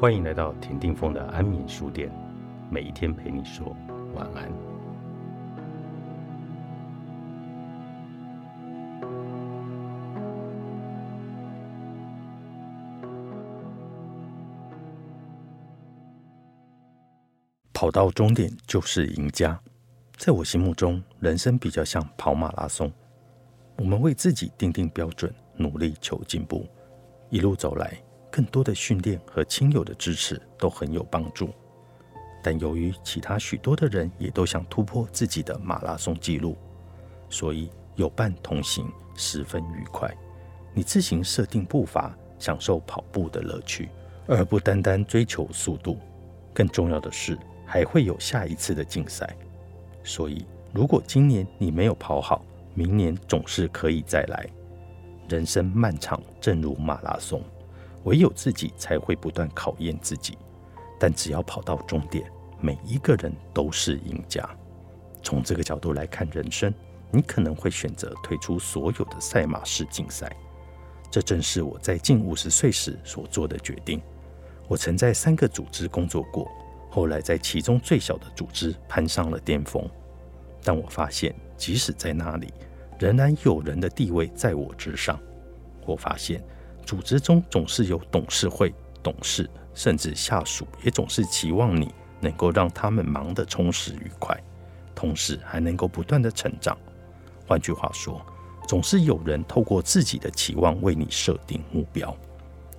欢迎来到田定峰的安眠书店，每一天陪你说晚安。跑到终点就是赢家，在我心目中，人生比较像跑马拉松。我们为自己定定标准，努力求进步，一路走来。更多的训练和亲友的支持都很有帮助，但由于其他许多的人也都想突破自己的马拉松纪录，所以有伴同行十分愉快。你自行设定步伐，享受跑步的乐趣，而不单单追求速度。更重要的是，还会有下一次的竞赛。所以，如果今年你没有跑好，明年总是可以再来。人生漫长，正如马拉松。唯有自己才会不断考验自己，但只要跑到终点，每一个人都是赢家。从这个角度来看人生，你可能会选择退出所有的赛马式竞赛。这正是我在近五十岁时所做的决定。我曾在三个组织工作过，后来在其中最小的组织攀上了巅峰。但我发现，即使在那里，仍然有人的地位在我之上。我发现。组织中总是有董事会、董事，甚至下属也总是期望你能够让他们忙得充实愉快，同时还能够不断的成长。换句话说，总是有人透过自己的期望为你设定目标。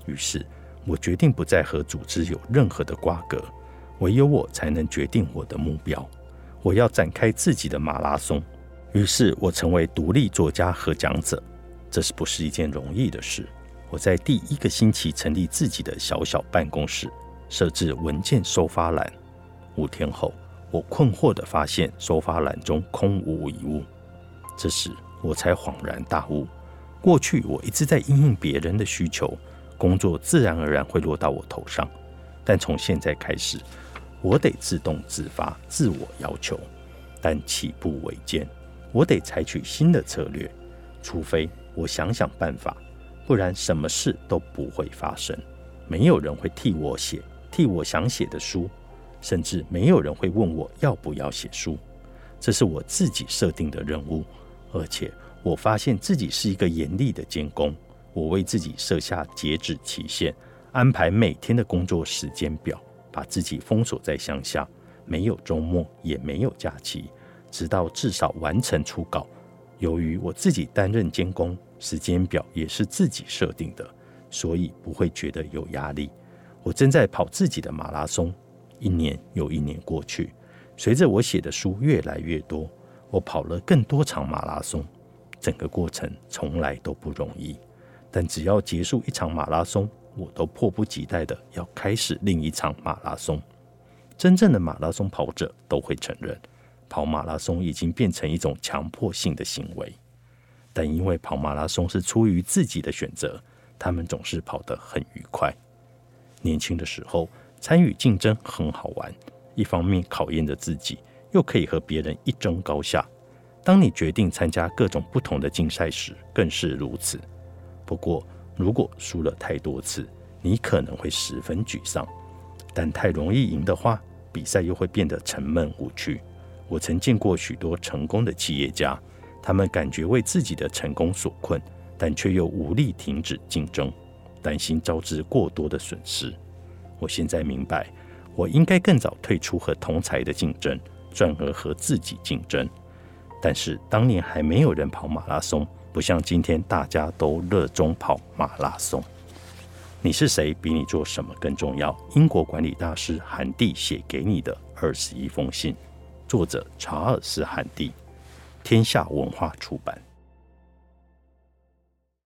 于是，我决定不再和组织有任何的瓜葛，唯有我才能决定我的目标。我要展开自己的马拉松。于是我成为独立作家和讲者，这是不是一件容易的事？我在第一个星期成立自己的小小办公室，设置文件收发栏。五天后，我困惑地发现收发栏中空无一物。这时，我才恍然大悟：过去我一直在应应别人的需求，工作自然而然会落到我头上。但从现在开始，我得自动自发、自我要求。但起步维艰，我得采取新的策略，除非我想想办法。不然，什么事都不会发生。没有人会替我写，替我想写的书，甚至没有人会问我要不要写书。这是我自己设定的任务，而且我发现自己是一个严厉的监工。我为自己设下截止期限，安排每天的工作时间表，把自己封锁在乡下，没有周末，也没有假期，直到至少完成初稿。由于我自己担任监工。时间表也是自己设定的，所以不会觉得有压力。我正在跑自己的马拉松，一年又一年过去，随着我写的书越来越多，我跑了更多场马拉松。整个过程从来都不容易，但只要结束一场马拉松，我都迫不及待的要开始另一场马拉松。真正的马拉松跑者都会承认，跑马拉松已经变成一种强迫性的行为。但因为跑马拉松是出于自己的选择，他们总是跑得很愉快。年轻的时候参与竞争很好玩，一方面考验着自己，又可以和别人一争高下。当你决定参加各种不同的竞赛时，更是如此。不过，如果输了太多次，你可能会十分沮丧；但太容易赢的话，比赛又会变得沉闷无趣。我曾见过许多成功的企业家。他们感觉为自己的成功所困，但却又无力停止竞争，担心招致过多的损失。我现在明白，我应该更早退出和同才的竞争，转而和自己竞争。但是当年还没有人跑马拉松，不像今天大家都热衷跑马拉松。你是谁，比你做什么更重要。英国管理大师韩蒂写给你的二十一封信，作者查尔斯·韩蒂。天下文化出版。